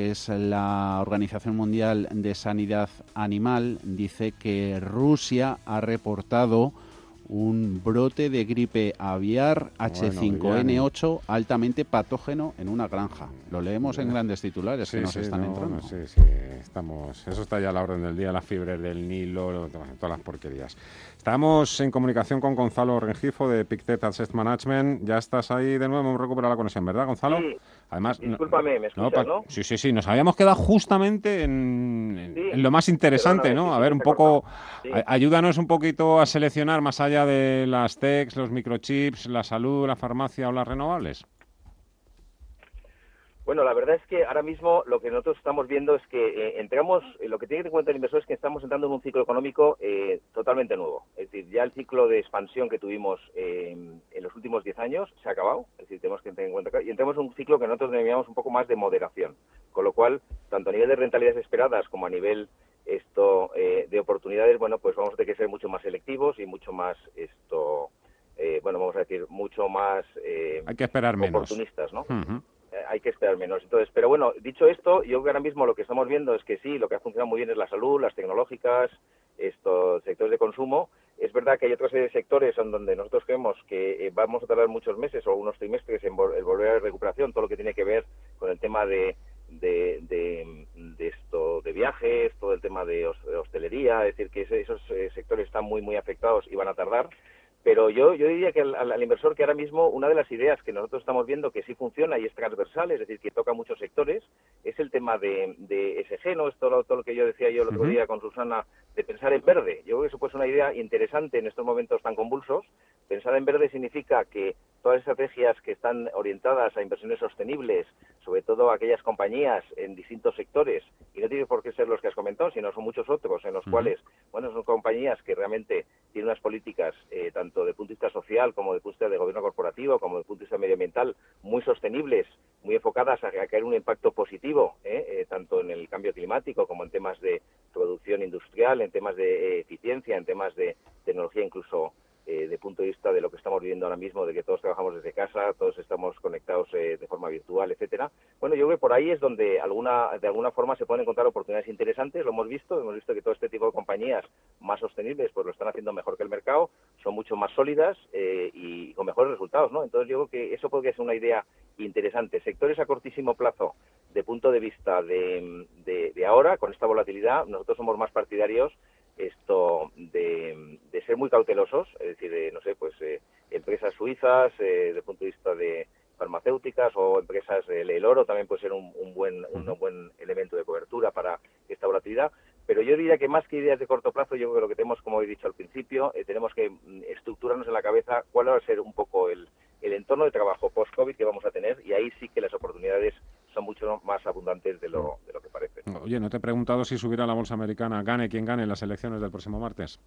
que es la Organización Mundial de Sanidad Animal, dice que Rusia ha reportado un brote de gripe aviar H5N8 altamente patógeno en una granja. Lo leemos en grandes titulares que nos están entrando. Sí, sí, estamos, eso está ya a la orden del día, las fibras del Nilo, todas las porquerías. Estamos en comunicación con Gonzalo Rengifo de Pictet Asset Management. Ya estás ahí de nuevo, hemos recuperado la conexión, ¿verdad, Gonzalo? Sí. Además, Discúlpame, ¿me escuchas, no, Sí, sí, sí, nos habíamos quedado justamente en, lo más interesante, ¿no? A ver, un poco, ayúdanos un poquito a seleccionar más allá de las techs, los microchips, la salud, la farmacia o las renovables. Bueno, la verdad es que ahora mismo lo que nosotros estamos viendo es que eh, entramos, eh, lo que tiene que tener en cuenta el inversor es que estamos entrando en un ciclo económico eh, totalmente nuevo. Es decir, ya el ciclo de expansión que tuvimos en los últimos 10 años se ha acabado. Es decir, tenemos que tener en cuenta y entramos en un ciclo que nosotros denominamos un poco más de moderación. Con lo cual, tanto a nivel de rentabilidades esperadas como a nivel esto de oportunidades, bueno, pues vamos a tener que ser mucho más selectivos y mucho más esto, bueno, vamos a decir, mucho más Hay que esperar oportunistas, ¿no? Eh, hay que esperar menos. Entonces, pero bueno, dicho esto, yo ahora mismo lo que estamos viendo es que sí, lo que ha funcionado muy bien es la salud, las tecnológicas, estos sectores de consumo. Es verdad que hay otros sectores en donde nosotros creemos que eh, vamos a tardar muchos meses o unos trimestres en volver a la recuperación, todo lo que tiene que ver con el tema de, de, esto de viajes, todo el tema de hostelería, es decir, que esos eh, sectores están muy muy afectados y van a tardar. Pero yo, yo diría que al, inversor que ahora mismo una de las ideas que nosotros estamos viendo que sí funciona y es transversal, es decir, que toca muchos sectores, es el tema de, de SG, ¿no? Esto todo, todo lo que yo decía yo el otro día con Susana, de pensar en verde. Yo creo que eso puede ser una idea interesante en estos momentos tan convulsos. Pensar en verde significa que todas las estrategias que están orientadas a inversiones sostenibles, sobre todo aquellas compañías en distintos sectores, y no tiene por qué ser los que has comentado, sino son muchos otros en los cuales, bueno, son compañías que realmente tienen unas políticas eh, tanto de punto de vista social como de punto de vista de gobierno corporativo, como de punto de vista medioambiental, muy sostenibles, muy enfocadas a, caer un impacto positivo, eh, eh, tanto en el cambio climático como en temas de producción industrial, en temas de eficiencia, en temas de tecnología incluso eh, de punto de vista de lo que estamos viviendo ahora mismo, de que todos trabajamos desde casa, todos estamos conectados eh, de forma virtual, etcétera. Bueno, yo creo que por ahí es donde alguna, de alguna forma se pueden encontrar oportunidades interesantes, lo hemos visto, hemos visto que todo este tipo de compañías más sostenibles pues lo están haciendo mejor que el mercado, son mucho más sólidas eh, y con mejores resultados, ¿no? Entonces yo creo que eso podría ser una idea interesante. Sectores a cortísimo plazo, de punto de vista de, de ahora, con esta volatilidad, nosotros somos más partidarios esto de, ser muy cautelosos, es decir, de, no sé, pues eh, empresas suizas, eh, desde el punto de vista de farmacéuticas o empresas, el, oro también puede ser un, buen, un buen elemento de cobertura para esta volatilidad. Pero yo diría que más que ideas de corto plazo, yo creo que lo que tenemos, como he dicho al principio, eh, tenemos que mm, estructurarnos en la cabeza cuál va a ser un poco el, el entorno de trabajo post-COVID que vamos a tener y ahí sí que las oportunidades son mucho más abundantes de lo, de lo que parece. Oye, no te he preguntado si subirá la bolsa americana, gane quien gane las elecciones del próximo martes.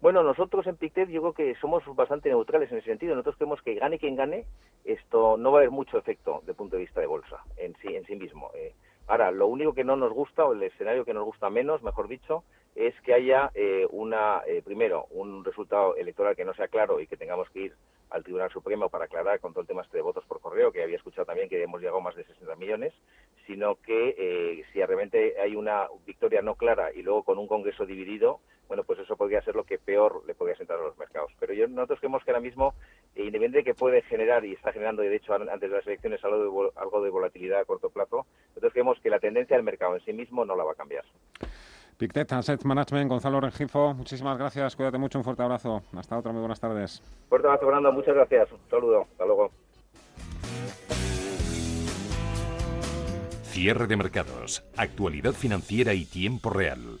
Bueno, nosotros en Pictet yo creo que somos bastante neutrales en ese sentido. Nosotros creemos que gane quien gane, esto no va a haber mucho efecto de punto de vista de bolsa en sí, en sí mismo. Eh, ahora, lo único que no nos gusta, o el escenario que nos gusta menos, mejor dicho, es que haya eh, una, eh, primero, un resultado electoral que no sea claro y que tengamos que ir al Tribunal Supremo para aclarar con todo el tema este de votos por correo, que había escuchado también que hemos llegado a más de 60 millones, sino que eh, si realmente hay una victoria no clara y luego con un Congreso dividido, bueno, pues eso podría ser lo que peor le podría sentar a los mercados. Pero yo, nosotros creemos que ahora mismo, eh, independientemente de que puede generar, y está generando, de hecho, antes de las elecciones, algo de, algo de volatilidad a corto plazo, nosotros creemos que la tendencia del mercado en sí mismo no la va a cambiar. Pictet Asset Management, Gonzalo Rengifo, muchísimas gracias, cuídate mucho, un fuerte abrazo. Hasta otra, muy buenas tardes. Fuerte abrazo, Fernando, muchas gracias. Un saludo, hasta luego. Cierre de mercados, actualidad financiera y tiempo real.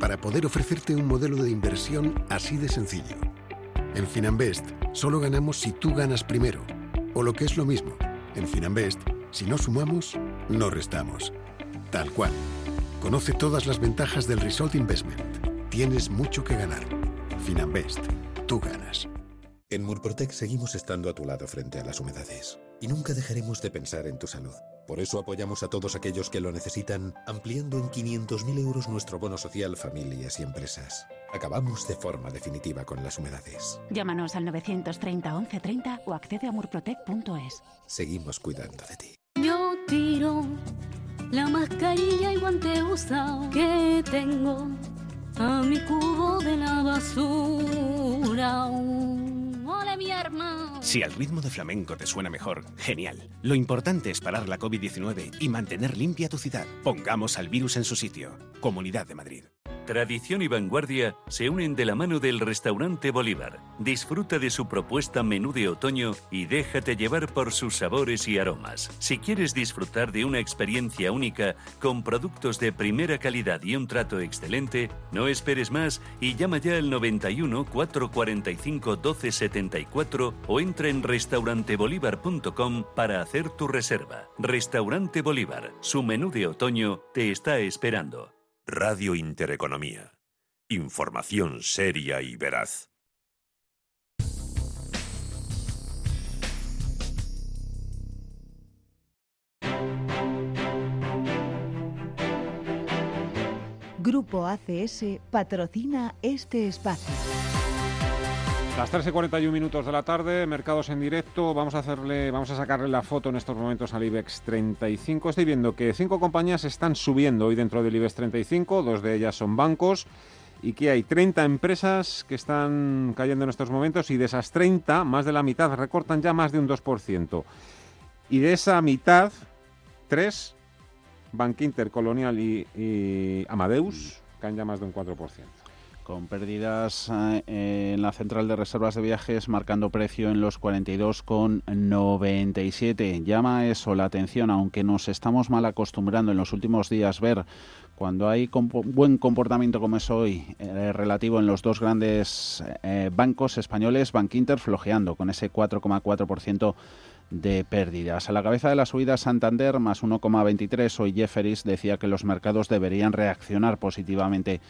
para poder ofrecerte un modelo de inversión así de sencillo. En Finanbest, solo ganamos si tú ganas primero. O lo que es lo mismo, en Finanbest, si no sumamos, no restamos. Tal cual. Conoce todas las ventajas del Result Investment. Tienes mucho que ganar. Finanbest, tú ganas. En Murprotec seguimos estando a tu lado frente a las humedades. Y nunca dejaremos de pensar en tu salud. Por eso apoyamos a todos aquellos que lo necesitan, ampliando en 500.000 euros nuestro bono social familias y empresas. Acabamos de forma definitiva con las humedades. Llámanos al 930 1130 o accede a murprotec.es. Seguimos cuidando de ti. Yo tiro la mascarilla y guante usado que tengo a mi cubo de la basura. ¡Hola, mi hermano! Si al ritmo de flamenco te suena mejor, genial. Lo importante es parar la COVID-19 y mantener limpia tu ciudad. Pongamos al virus en su sitio. Comunidad de Madrid. Tradición y vanguardia se unen de la mano del restaurante Bolívar. Disfruta de su propuesta menú de otoño y déjate llevar por sus sabores y aromas. Si quieres disfrutar de una experiencia única con productos de primera calidad y un trato excelente, no esperes más y llama ya al 91 445 1274 o entra en restaurantebolívar.com para hacer tu reserva. Restaurante Bolívar, su menú de otoño te está esperando. Radio Intereconomía. Información seria y veraz. Grupo ACS patrocina este espacio. Las 13 y 41 minutos de la tarde, mercados en directo. Vamos a hacerle, vamos a sacarle la foto en estos momentos al IBEX 35. Estoy viendo que cinco compañías están subiendo hoy dentro del IBEX 35, dos de ellas son bancos y que hay 30 empresas que están cayendo en estos momentos y de esas 30, más de la mitad recortan ya más de un 2%. Y de esa mitad, tres, Bank Inter, Colonial y, y Amadeus, caen ya más de un 4% con pérdidas eh, en la central de reservas de viajes marcando precio en los 42,97. Llama eso la atención, aunque nos estamos mal acostumbrando en los últimos días ver cuando hay buen comportamiento como es hoy eh, relativo en los dos grandes eh, bancos españoles, Bank Inter flojeando con ese 4,4% de pérdidas. A la cabeza de la subida Santander más 1,23. Hoy Jefferies decía que los mercados deberían reaccionar positivamente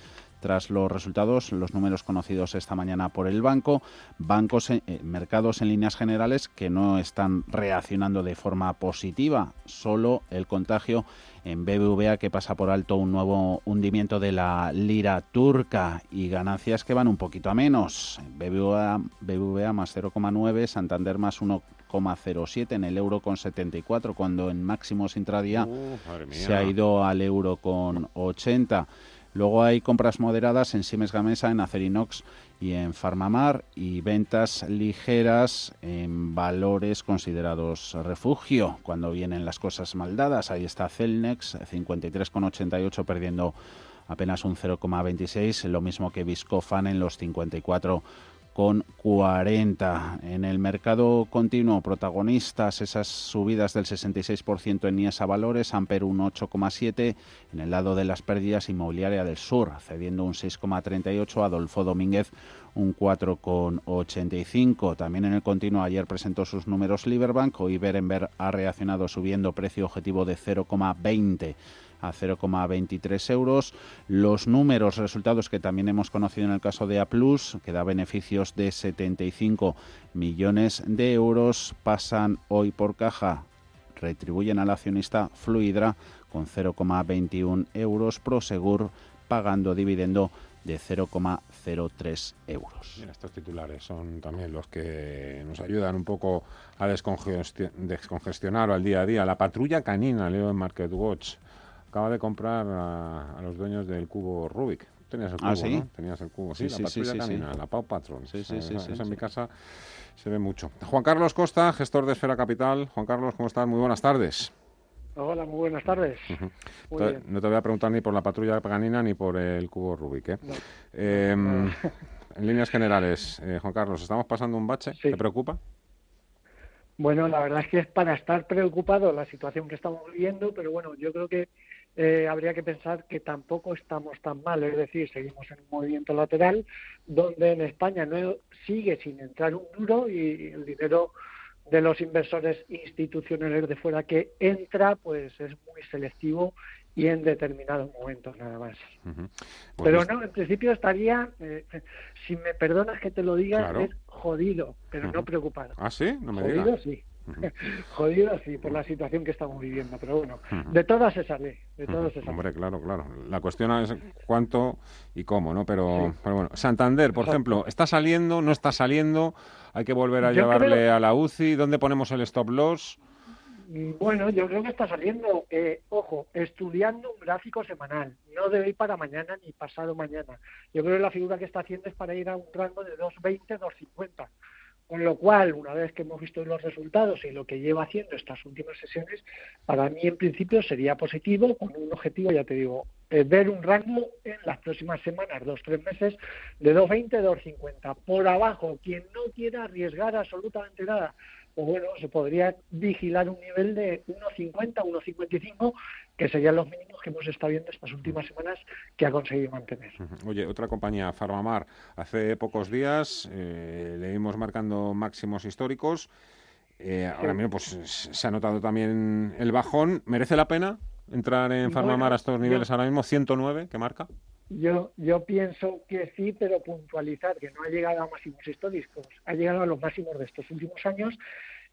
tras los resultados, los números conocidos esta mañana por el banco, bancos, eh, mercados en líneas generales que no están reaccionando de forma positiva, solo el contagio en BBVA que pasa por alto un nuevo hundimiento de la lira turca y ganancias que van un poquito a menos. BBVA, BBVA más 0,9, Santander más 1,07 en el euro con 74 cuando en máximos intradía uh, se ha ido al euro con 80. Luego hay compras moderadas en Siemens Gamesa, en Acerinox y en Farmamar y ventas ligeras en valores considerados refugio cuando vienen las cosas mal dadas. Ahí está Celnex, 53,88 perdiendo apenas un 0,26, lo mismo que Viscofan en los 54 con 40. En el mercado continuo, protagonistas esas subidas del 66% en IESA Valores, Amper un 8,7. En el lado de las pérdidas, Inmobiliaria del Sur, cediendo un 6,38. Adolfo Domínguez un 4,85. También en el continuo, ayer presentó sus números Liberbank, hoy Berenberg ha reaccionado subiendo precio objetivo de 0,20 a 0,23 euros. Los números, resultados que también hemos conocido en el caso de A, que da beneficios de 75 millones de euros, pasan hoy por caja, retribuyen al accionista Fluidra con 0,21 euros, Prosegur pagando dividendo de 0,03 euros. estos titulares son también los que nos ayudan un poco a descongestionar al día a día. La patrulla canina, leo en Market Watch, acaba de comprar a, los dueños del cubo Rubik. Tenías el ¿Ah, cubo, ¿no? Tenías el cubo, sí, la patrulla canina, la Pau Patron. Sí, sí, sí, Eso en mi casa se ve mucho. Juan Carlos Costa, gestor de Esfera Capital. Juan Carlos, ¿cómo estás? Muy buenas tardes. Hola, muy buenas tardes. no te voy a preguntar ni por la patrulla canina ni por el cubo Rubik. ¿eh? Em, en líneas generales, eh, Juan Carlos, ¿estamos pasando un bache? ¿Te preocupa? Bueno, la verdad es que es para estar preocupado la situación que estamos viviendo, pero bueno, yo creo que eh, habría que pensar que tampoco estamos tan mal, es decir, seguimos en un movimiento lateral donde en España no sigue sin entrar un duro y el dinero de los inversores institucionales de fuera que entra, pues es muy selectivo y en determinados momentos nada más. Pues pero no, en principio estaría, eh, si me perdonas que te lo diga, es jodido, pero no preocupado. ¿Ah, sí? No me jodido, sí. Jodido, sí, por la situación que estamos viviendo, pero bueno, de todas se sale, de todas se sale. Hombre, claro, claro. La cuestión es cuánto y cómo, ¿no? Pero, pero bueno, Santander, por ejemplo, ¿está saliendo, no está saliendo? ¿Hay que volver a llevarle a la UCI? ¿Dónde ponemos el stop loss? Mm, bueno, yo creo que está saliendo, eh, ojo, estudiando un gráfico semanal, no de hoy para mañana ni pasado mañana. Yo creo que la figura que está haciendo es para ir a un rango de 2.20, 2.50. Con lo cual, una vez que hemos visto los resultados y lo que lleva haciendo estas últimas sesiones, para mí en principio sería positivo, con un objetivo, ya te digo, eh, ver un rango en las próximas semanas, dos, tres meses, de 2.20, 2.50. Por abajo, quien no quiera arriesgar absolutamente nada, o bueno, se podría vigilar un nivel de 1,50, 1,55, que serían los mínimos que hemos estado viendo estas últimas semanas que ha conseguido mantener. Oye, otra compañía, Farmamar, hace pocos días eh, le vimos marcando máximos históricos. Eh, ahora mismo pues se ha notado también el bajón. ¿Merece la pena entrar en Farmamar a estos niveles ahora mismo? 109, ¿qué marca? Yo, yo pienso que sí, pero puntualizar que no ha llegado a máximos históricos, ha llegado a los máximos de estos últimos años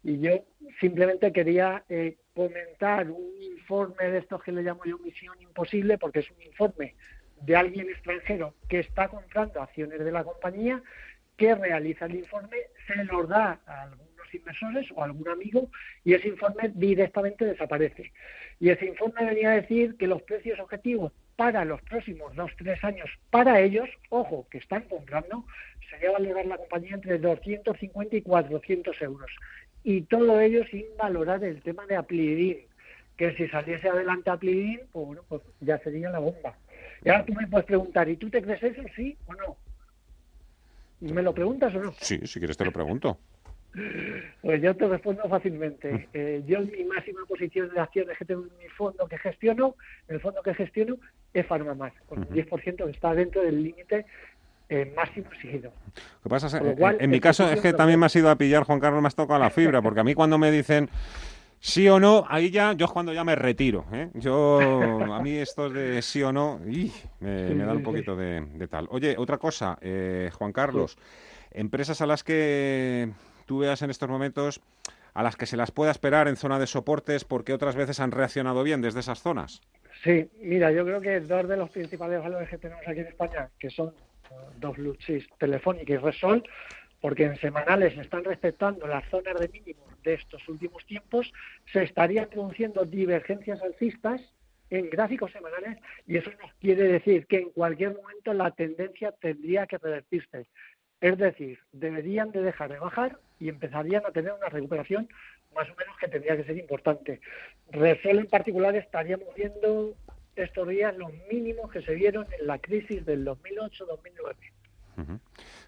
y yo simplemente quería eh, comentar un informe de estos que le llamo yo misión imposible, porque es un informe de alguien extranjero que está comprando acciones de la compañía, que realiza el informe, se los da a algunos inversores o a algún amigo y ese informe directamente desaparece. Y ese informe venía a decir que los precios objetivos para los próximos dos, tres años para ellos, ojo, que están comprando, sería valorar la compañía entre 250 y 400 euros. Y todo ello sin valorar el tema de Aplidin, que si saliese adelante Aplidin, pues bueno, pues ya sería la bomba. Y ahora tú me puedes preguntar, ¿y tú te crees eso, sí o no? ¿Me lo preguntas o no? Sí, si quieres te lo pregunto. Pues yo te respondo fácilmente. Mm. Eh, yo en mi máxima posición de acciones que tengo en mi fondo que gestiono, el fondo que gestiono es Farmamar, con un 10% que está dentro del límite eh, máximo exigido. ¿Qué pasa? en, mi caso es que también me ha sido a pillar, Juan Carlos, me has tocado la fibra, porque a mí cuando me dicen sí o no, ahí ya, yo es cuando ya me retiro. ¿eh? Yo, a mí esto de sí o no, me, da un poquito de, tal. Oye, otra cosa, eh, Juan Carlos, empresas a las que tú veas en estos momentos a las que se las pueda esperar en zona de soportes porque otras veces han reaccionado bien desde esas zonas? Sí, mira, yo creo que dos de los principales valores que tenemos aquí en España, que son dos luchis, Telefónica y Resol, porque en semanales están respetando las zonas de mínimo de estos últimos tiempos, se estarían produciendo divergencias alcistas en gráficos semanales y eso nos quiere decir que en cualquier momento la tendencia tendría que revertirse. Es decir, deberían de dejar de bajar y empezarían a tener una recuperación más o menos que tendría que ser importante. Resol en particular estaríamos viendo estos días los mínimos que se vieron en la crisis del 2008-2009.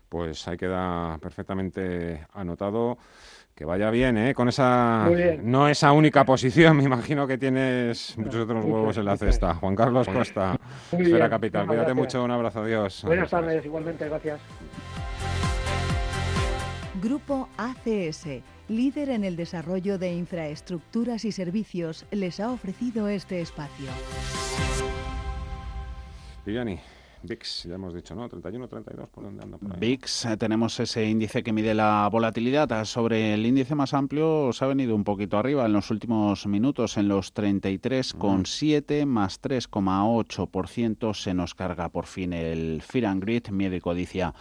Pues ahí queda perfectamente anotado. Que vaya bien, ¿eh? Con esa... No esa única posición, me imagino que tienes muchos otros huevos en la cesta. Juan Carlos Costa, Esfera Capital. Cuídate mucho, un abrazo, adiós. Buenas tardes, igualmente, gracias. Grupo ACS, líder en el desarrollo de infraestructuras y servicios, les ha ofrecido este espacio. Viviani. VIX, ya hemos dicho, ¿no? 31, 32, ¿por dónde anda? Por VIX, eh, tenemos ese índice que mide la volatilidad. Ah, sobre el índice más amplio, se ha venido un poquito arriba en los últimos minutos, en los 33,7 más 3,8%. Se nos carga por fin el Fear and Grid, miedo y codicia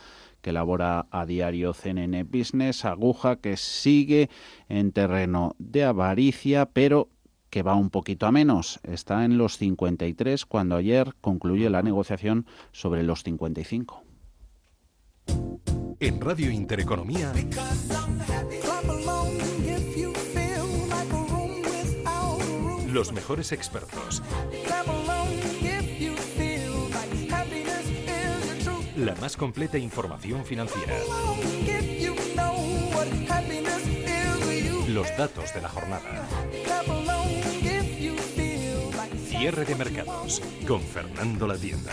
que elabora a diario CNN Business, aguja que sigue en terreno de avaricia, pero que va un poquito a menos. Está en los 53 cuando ayer concluye la negociación sobre los 55. En Radio Intereconomía. Los mejores expertos. La más completa información financiera. Los datos de la jornada. Cierre de mercados con Fernando La Tienda.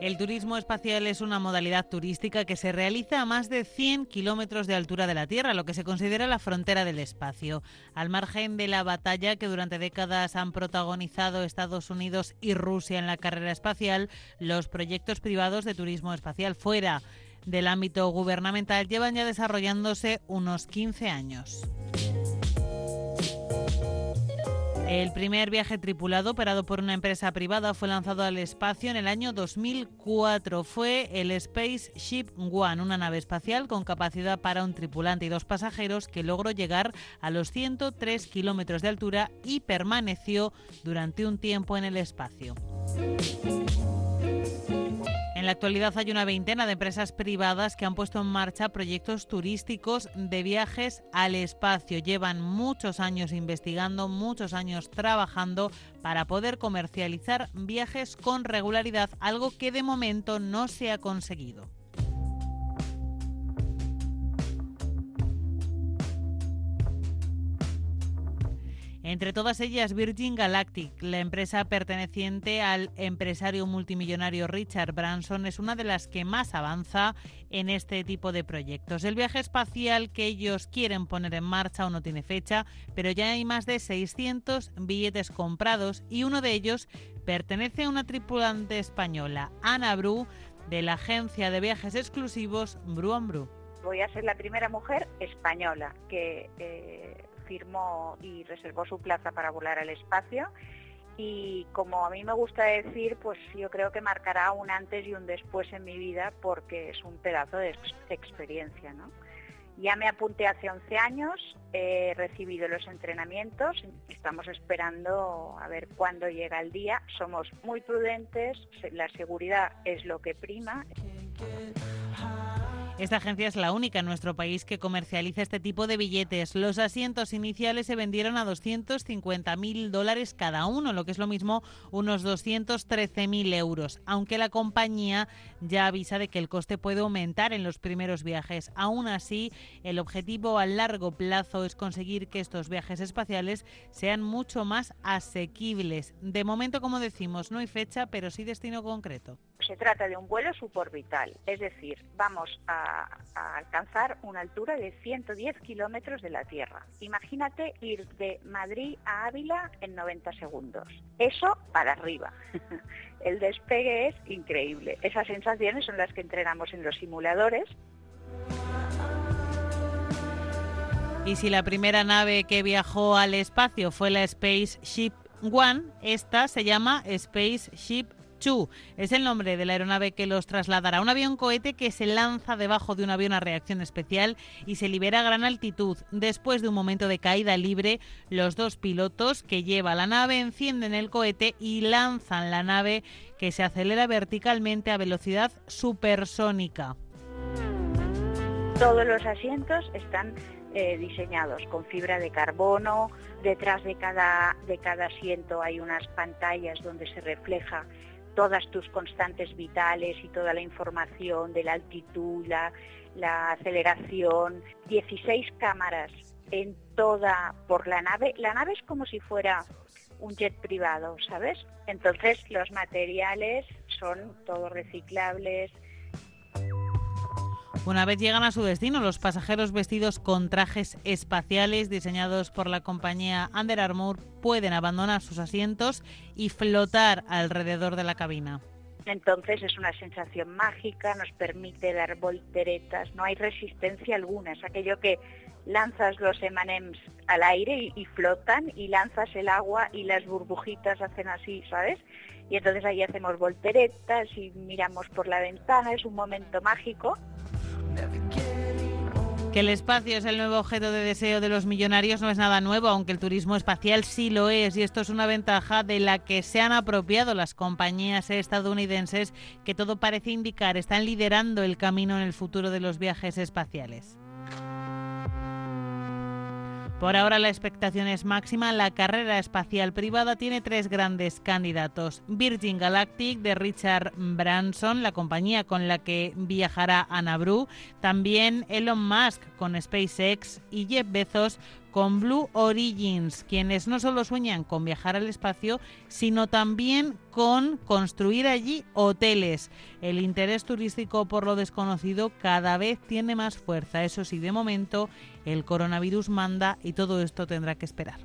El turismo espacial es una modalidad turística que se realiza a más de 100 kilómetros de altura de la Tierra, lo que se considera la frontera del espacio. Al margen de la batalla que durante décadas han protagonizado Estados Unidos y Rusia en la carrera espacial, los proyectos privados de turismo espacial fuera del ámbito gubernamental llevan ya desarrollándose unos 15 años. El primer viaje tripulado operado por una empresa privada fue lanzado al espacio en el año 2004. Fue el Space Ship One, una nave espacial con capacidad para un tripulante y dos pasajeros que logró llegar a los 103 kilómetros de altura y permaneció durante un tiempo en el espacio. En la actualidad hay una veintena de empresas privadas que han puesto en marcha proyectos turísticos de viajes al espacio. Llevan muchos años investigando, muchos años trabajando para poder comercializar viajes con regularidad, algo que de momento no se ha conseguido. Entre todas ellas, Virgin Galactic, la empresa perteneciente al empresario multimillonario Richard Branson, es una de las que más avanza en este tipo de proyectos. El viaje espacial que ellos quieren poner en marcha aún no tiene fecha, pero ya hay más de 600 billetes comprados y uno de ellos pertenece a una tripulante española, Ana Bru, de la agencia de viajes exclusivos Bru Bru. Voy a ser la primera mujer española que eh, firmó y reservó su plaza para volar al espacio y como a mí me gusta decir, pues yo creo que marcará un antes y un después en mi vida porque es un pedazo de experiencia, ¿no? Ya me apunté hace 11 años, he recibido los entrenamientos, estamos esperando a ver cuándo llega el día. Somos muy prudentes, la seguridad es lo que prima. Esta agencia es la única en nuestro país que comercializa este tipo de billetes. Los asientos iniciales se vendieron a 250.000 dólares cada uno, lo que es lo mismo unos 213.000 euros, aunque la compañía ya avisa de que el coste puede aumentar en los primeros viajes. Aún así, el objetivo a largo plazo es conseguir que estos viajes espaciales sean mucho más asequibles. De momento, como decimos, no hay fecha, pero sí destino concreto. Se trata de un vuelo suborbital, es decir, vamos a alcanzar una altura de 110 kilómetros de la Tierra. Imagínate ir de Madrid a Ávila en 90 segundos. Eso para arriba. El despegue es increíble. Esas sensaciones son las que entrenamos en los simuladores. Y si la primera nave que viajó al espacio fue la Spaceship One, esta se llama Spaceship Chu es el nombre de la aeronave que los trasladará. Un avión cohete que se lanza debajo de un avión a reacción especial y se libera a gran altitud. Después de un momento de caída libre, los dos pilotos que lleva la nave encienden el cohete y lanzan la nave que se acelera verticalmente a velocidad supersónica. Todos los asientos están eh, diseñados con fibra de carbono. Detrás de cada, de cada asiento hay unas pantallas donde se refleja todas tus constantes vitales y toda la información de la altitud, la, aceleración, 16 cámaras en toda por la nave. La nave es como si fuera un jet privado, ¿sabes? Entonces los materiales son todos reciclables, una vez llegan a su destino, los pasajeros vestidos con trajes espaciales diseñados por la compañía Under Armour pueden abandonar sus asientos y flotar alrededor de la cabina. Entonces es una sensación mágica, nos permite dar volteretas, no hay resistencia alguna, es aquello que lanzas los emanems al aire y, flotan y lanzas el agua y las burbujitas hacen así, ¿sabes? Y entonces ahí hacemos volteretas y miramos por la ventana, es un momento mágico. Que el espacio es el nuevo objeto de deseo de los millonarios no es nada nuevo, aunque el turismo espacial sí lo es, y esto es una ventaja de la que se han apropiado las compañías estadounidenses que todo parece indicar están liderando el camino en el futuro de los viajes espaciales. Por ahora la expectación es máxima. La carrera espacial privada tiene tres grandes candidatos. Virgin Galactic de Richard Branson, la compañía con la que viajará Bru. También Elon Musk con SpaceX y Jeff Bezos con Blue Origins, quienes no solo sueñan con viajar al espacio, sino también con construir allí hoteles. El interés turístico por lo desconocido cada vez tiene más fuerza. Eso sí, de momento el coronavirus manda y todo esto tendrá que esperar.